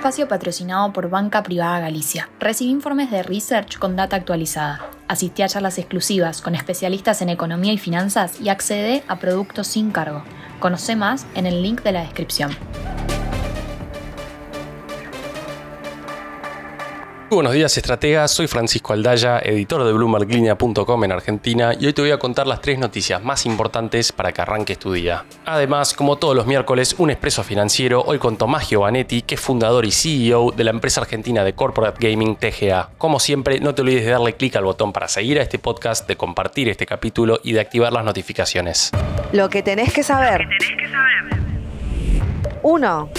espacio patrocinado por Banca Privada Galicia. Recibe informes de research con data actualizada. Asistí a charlas exclusivas con especialistas en economía y finanzas y accede a productos sin cargo. Conoce más en el link de la descripción. Buenos días, estrategas. Soy Francisco Aldaya, editor de BloombergLinea.com en Argentina, y hoy te voy a contar las tres noticias más importantes para que arranques tu día. Además, como todos los miércoles, un expreso financiero, hoy con Tomás Giovanetti, que es fundador y CEO de la empresa argentina de Corporate Gaming TGA. Como siempre, no te olvides de darle clic al botón para seguir a este podcast, de compartir este capítulo y de activar las notificaciones. Lo que tenés que saber. 1.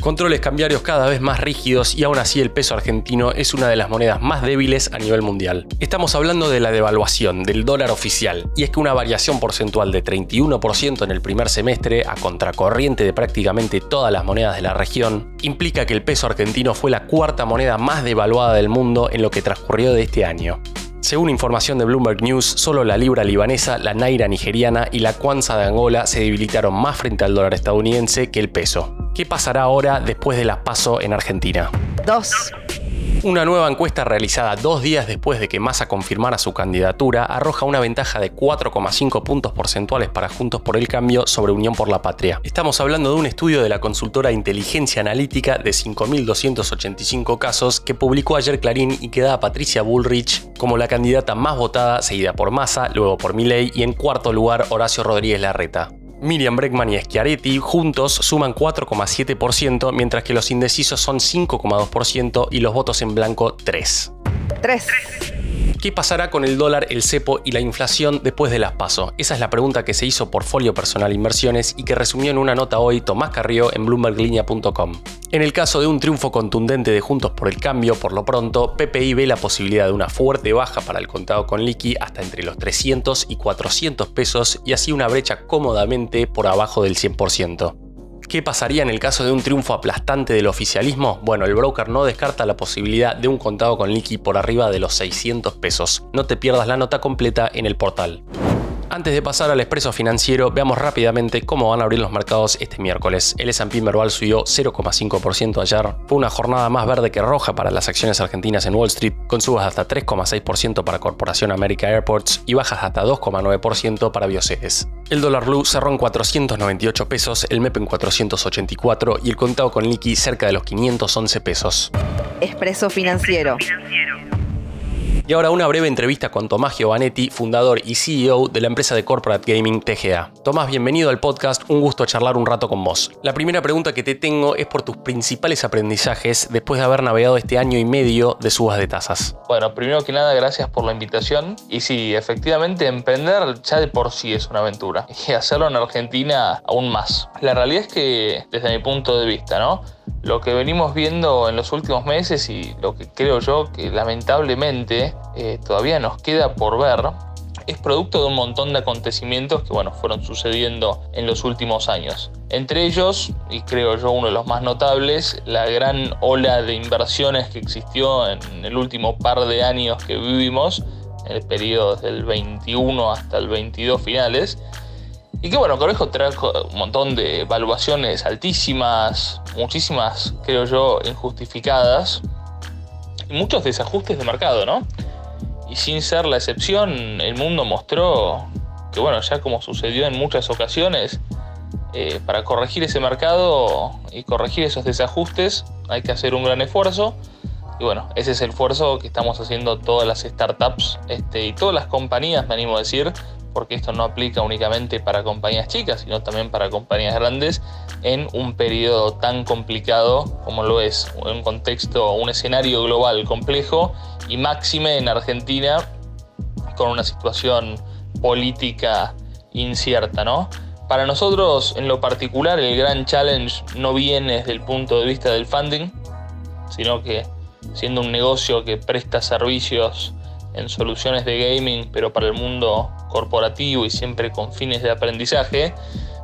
Controles cambiarios cada vez más rígidos y aún así el peso argentino es una de las monedas más débiles a nivel mundial. Estamos hablando de la devaluación del dólar oficial y es que una variación porcentual de 31% en el primer semestre a contracorriente de prácticamente todas las monedas de la región implica que el peso argentino fue la cuarta moneda más devaluada del mundo en lo que transcurrió de este año. Según información de Bloomberg News, solo la libra libanesa, la naira nigeriana y la kwanza de Angola se debilitaron más frente al dólar estadounidense que el peso. ¿Qué pasará ahora después de las PASO en Argentina? 2. Una nueva encuesta realizada dos días después de que Massa confirmara su candidatura arroja una ventaja de 4,5 puntos porcentuales para Juntos por el Cambio sobre Unión por la Patria. Estamos hablando de un estudio de la consultora Inteligencia Analítica de 5.285 casos que publicó ayer Clarín y que da a Patricia Bullrich como la candidata más votada, seguida por Massa, luego por Milley y en cuarto lugar Horacio Rodríguez Larreta. Miriam Bregman y Schiaretti juntos suman 4,7%, mientras que los indecisos son 5,2% y los votos en blanco 3. 3. ¿Qué pasará con el dólar, el cepo y la inflación después de las PASO? Esa es la pregunta que se hizo Portfolio Personal Inversiones y que resumió en una nota hoy Tomás Carrió en bloomberglinea.com. En el caso de un triunfo contundente de Juntos por el Cambio, por lo pronto, PPI ve la posibilidad de una fuerte baja para el contado con liqui hasta entre los 300 y 400 pesos y así una brecha cómodamente por abajo del 100%. ¿Qué pasaría en el caso de un triunfo aplastante del oficialismo? Bueno, el broker no descarta la posibilidad de un contado con liqui por arriba de los 600 pesos. No te pierdas la nota completa en el portal. Antes de pasar al expreso financiero, veamos rápidamente cómo van a abrir los mercados este miércoles. El S&P Merval subió 0,5% ayer. Fue una jornada más verde que roja para las acciones argentinas en Wall Street, con subas hasta 3,6% para Corporación America Airports y bajas hasta 2,9% para Bioceres. El dólar blue cerró en 498 pesos, el MEP en 484 y el contado con liqui cerca de los 511 pesos. Expreso financiero. Y ahora una breve entrevista con Tomás Giovanetti, fundador y CEO de la empresa de Corporate Gaming TGA. Tomás, bienvenido al podcast, un gusto charlar un rato con vos. La primera pregunta que te tengo es por tus principales aprendizajes después de haber navegado este año y medio de subas de tasas. Bueno, primero que nada, gracias por la invitación. Y sí, efectivamente, emprender ya de por sí es una aventura. Y hacerlo en Argentina aún más. La realidad es que, desde mi punto de vista, ¿no? Lo que venimos viendo en los últimos meses y lo que creo yo que lamentablemente eh, todavía nos queda por ver es producto de un montón de acontecimientos que bueno, fueron sucediendo en los últimos años. Entre ellos, y creo yo uno de los más notables, la gran ola de inversiones que existió en el último par de años que vivimos, en el periodo del 21 hasta el 22 finales, y que bueno, Conejo trajo un montón de evaluaciones altísimas, muchísimas, creo yo, injustificadas, y muchos desajustes de mercado, ¿no? Y sin ser la excepción, el mundo mostró que, bueno, ya como sucedió en muchas ocasiones, eh, para corregir ese mercado y corregir esos desajustes hay que hacer un gran esfuerzo. Y bueno, ese es el esfuerzo que estamos haciendo todas las startups este, y todas las compañías, me animo a decir, porque esto no aplica únicamente para compañías chicas, sino también para compañías grandes, en un periodo tan complicado como lo es, un contexto, un escenario global complejo y máxime en Argentina con una situación política incierta, ¿no? Para nosotros, en lo particular, el gran challenge no viene desde el punto de vista del funding, sino que siendo un negocio que presta servicios en soluciones de gaming, pero para el mundo corporativo y siempre con fines de aprendizaje,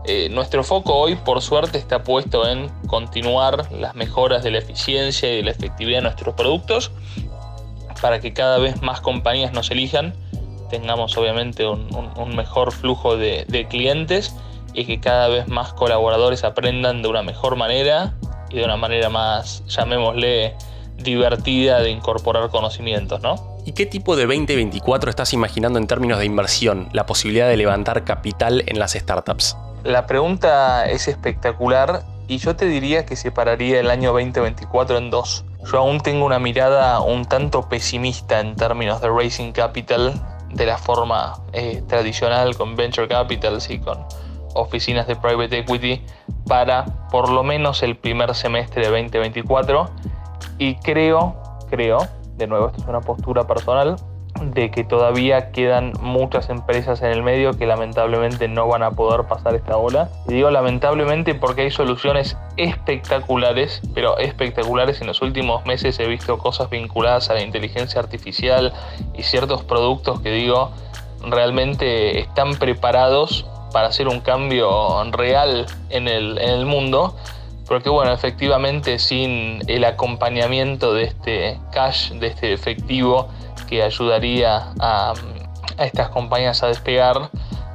eh, nuestro foco hoy, por suerte, está puesto en continuar las mejoras de la eficiencia y de la efectividad de nuestros productos para que cada vez más compañías nos elijan, tengamos obviamente un, mejor flujo de, de clientes y que cada vez más colaboradores aprendan de una mejor manera y de una manera más, llamémosle, divertida de incorporar conocimientos, ¿no? ¿Y qué tipo de 2024 estás imaginando en términos de inversión, la posibilidad de levantar capital en las startups? La pregunta es espectacular y yo te diría que separaría el año 2024 en dos. Yo aún tengo una mirada un tanto pesimista en términos de raising capital de la forma eh, tradicional con venture capitals y con oficinas de private equity para por lo menos el primer semestre de 2024 y creo, creo, de nuevo esto es una postura personal, de que todavía quedan muchas empresas en el medio que lamentablemente no van a poder pasar esta ola. Y digo lamentablemente porque hay soluciones espectaculares, pero espectaculares. En los últimos meses he visto cosas vinculadas a la inteligencia artificial y ciertos productos que digo realmente están preparados para hacer un cambio real en el, en el mundo. Porque bueno, efectivamente sin el acompañamiento de este cash, de este efectivo, que ayudaría a, estas compañías a despegar,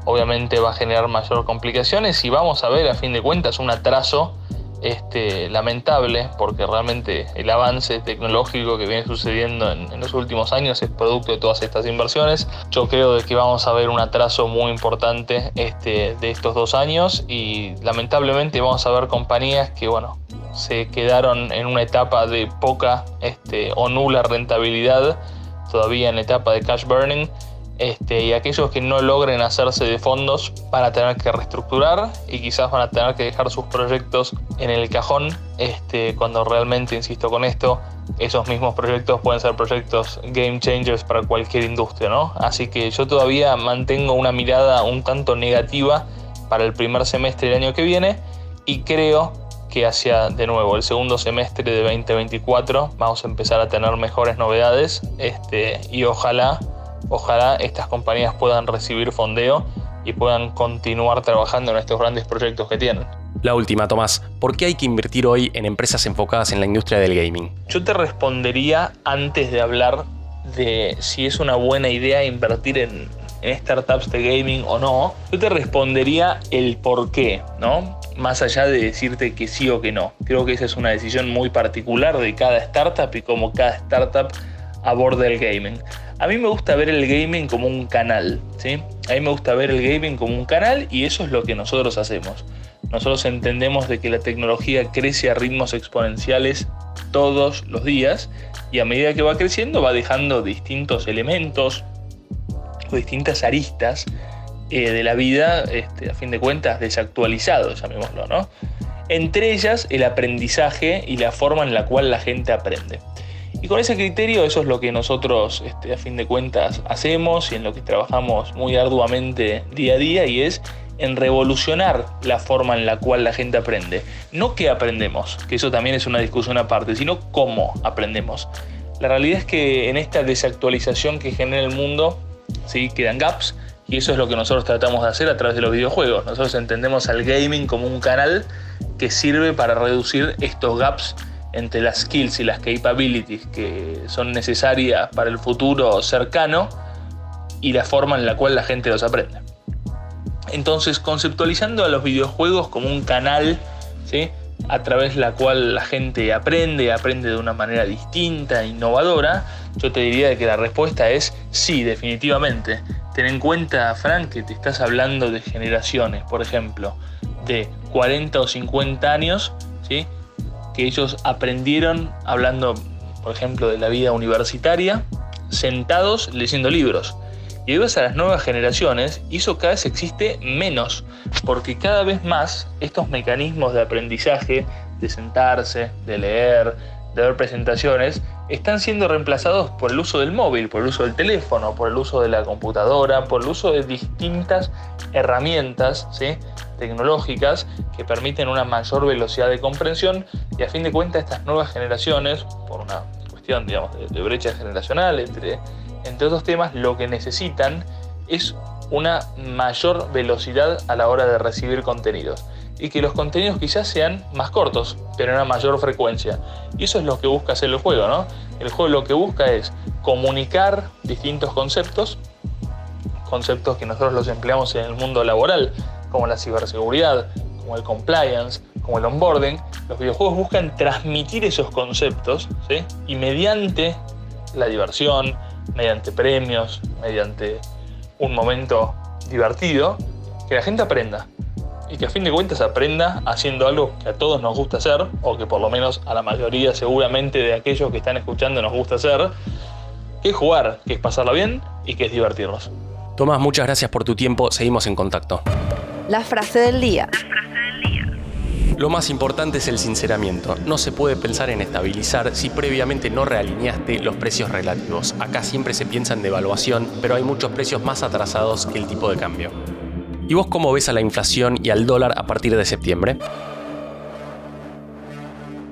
obviamente va a generar mayor complicaciones y vamos a ver a fin de cuentas un atraso este, lamentable porque realmente el avance tecnológico que viene sucediendo en, los últimos años es producto de todas estas inversiones. Yo creo de que vamos a ver un atraso muy importante este, de estos dos años y lamentablemente vamos a ver compañías que bueno, se quedaron en una etapa de poca este, o nula rentabilidad todavía en etapa de cash burning. Este, y aquellos que no logren hacerse de fondos van a tener que reestructurar y quizás van a tener que dejar sus proyectos en el cajón este, cuando realmente, insisto con esto, esos mismos proyectos pueden ser proyectos game changers para cualquier industria, ¿no? Así que yo todavía mantengo una mirada un tanto negativa para el primer semestre del año que viene y creo que hacia de nuevo el segundo semestre de 2024 vamos a empezar a tener mejores novedades este, y ojalá, ojalá estas compañías puedan recibir fondeo y puedan continuar trabajando en estos grandes proyectos que tienen. La última, Tomás, ¿por qué hay que invertir hoy en empresas enfocadas en la industria del gaming? Yo te respondería antes de hablar de si es una buena idea invertir en, en startups de gaming o no, yo te respondería el por qué, ¿no? Más allá de decirte que sí o que no. Creo que esa es una decisión muy particular de cada startup y cómo cada startup aborda el gaming. A mí me gusta ver el gaming como un canal, ¿sí? A mí me gusta ver el gaming como un canal y eso es lo que nosotros hacemos. Nosotros entendemos de que la tecnología crece a ritmos exponenciales todos los días y a medida que va creciendo va dejando distintos elementos, distintas aristas eh, de la vida, este, a fin de cuentas, desactualizados, llamémoslo, ¿no? Entre ellas, el aprendizaje y la forma en la cual la gente aprende. Y con ese criterio, eso es lo que nosotros, este, a fin de cuentas, hacemos y en lo que trabajamos muy arduamente día a día, y es en revolucionar la forma en la cual la gente aprende. No qué aprendemos, que eso también es una discusión aparte, sino cómo aprendemos. La realidad es que en esta desactualización que genera el mundo, ¿sí? quedan gaps y eso es lo que nosotros tratamos de hacer a través de los videojuegos. Nosotros entendemos al gaming como un canal que sirve para reducir estos gaps entre las skills y las capabilities que son necesarias para el futuro cercano y la forma en la cual la gente los aprende. Entonces, conceptualizando a los videojuegos como un canal, ¿sí? a través de la cual la gente aprende, aprende de una manera distinta, innovadora, yo te diría que la respuesta es sí, definitivamente. Ten en cuenta, Frank, que te estás hablando de generaciones, por ejemplo, de 40 o 50 años, ¿sí? Que ellos aprendieron hablando, por ejemplo, de la vida universitaria, sentados leyendo libros. Y hoy a las nuevas generaciones eso cada vez existe menos, porque cada vez más estos mecanismos de aprendizaje, de sentarse, de leer, de ver presentaciones, están siendo reemplazados por el uso del móvil, por el uso del teléfono, por el uso de la computadora, por el uso de distintas herramientas ¿sí? Tecnológicas que permiten una mayor velocidad de comprensión y a fin de cuentas estas nuevas generaciones, por una cuestión digamos, de, brecha generacional entre, entre otros temas, lo que necesitan es una mayor velocidad a la hora de recibir contenidos y que los contenidos quizás sean más cortos, pero en una mayor frecuencia. Y eso es lo que busca hacer el juego, ¿no? El juego lo que busca es comunicar distintos conceptos, conceptos que nosotros los empleamos en el mundo laboral, como la ciberseguridad, como el compliance, como el onboarding, los videojuegos buscan transmitir esos conceptos y mediante la diversión, mediante premios, mediante un momento divertido, que la gente aprenda. Y que a fin de cuentas aprenda haciendo algo que a todos nos gusta hacer, o que por lo menos a la mayoría seguramente de aquellos que están escuchando nos gusta hacer, que es jugar, que es pasarla bien y que es divertirnos. Tomás, muchas gracias por tu tiempo, seguimos en contacto. La frase del día. Lo más importante es el sinceramiento. No se puede pensar en estabilizar si previamente no realineaste los precios relativos. Acá siempre se piensa en devaluación, pero hay muchos precios más atrasados que el tipo de cambio. ¿Y vos cómo ves a la inflación y al dólar a partir de septiembre?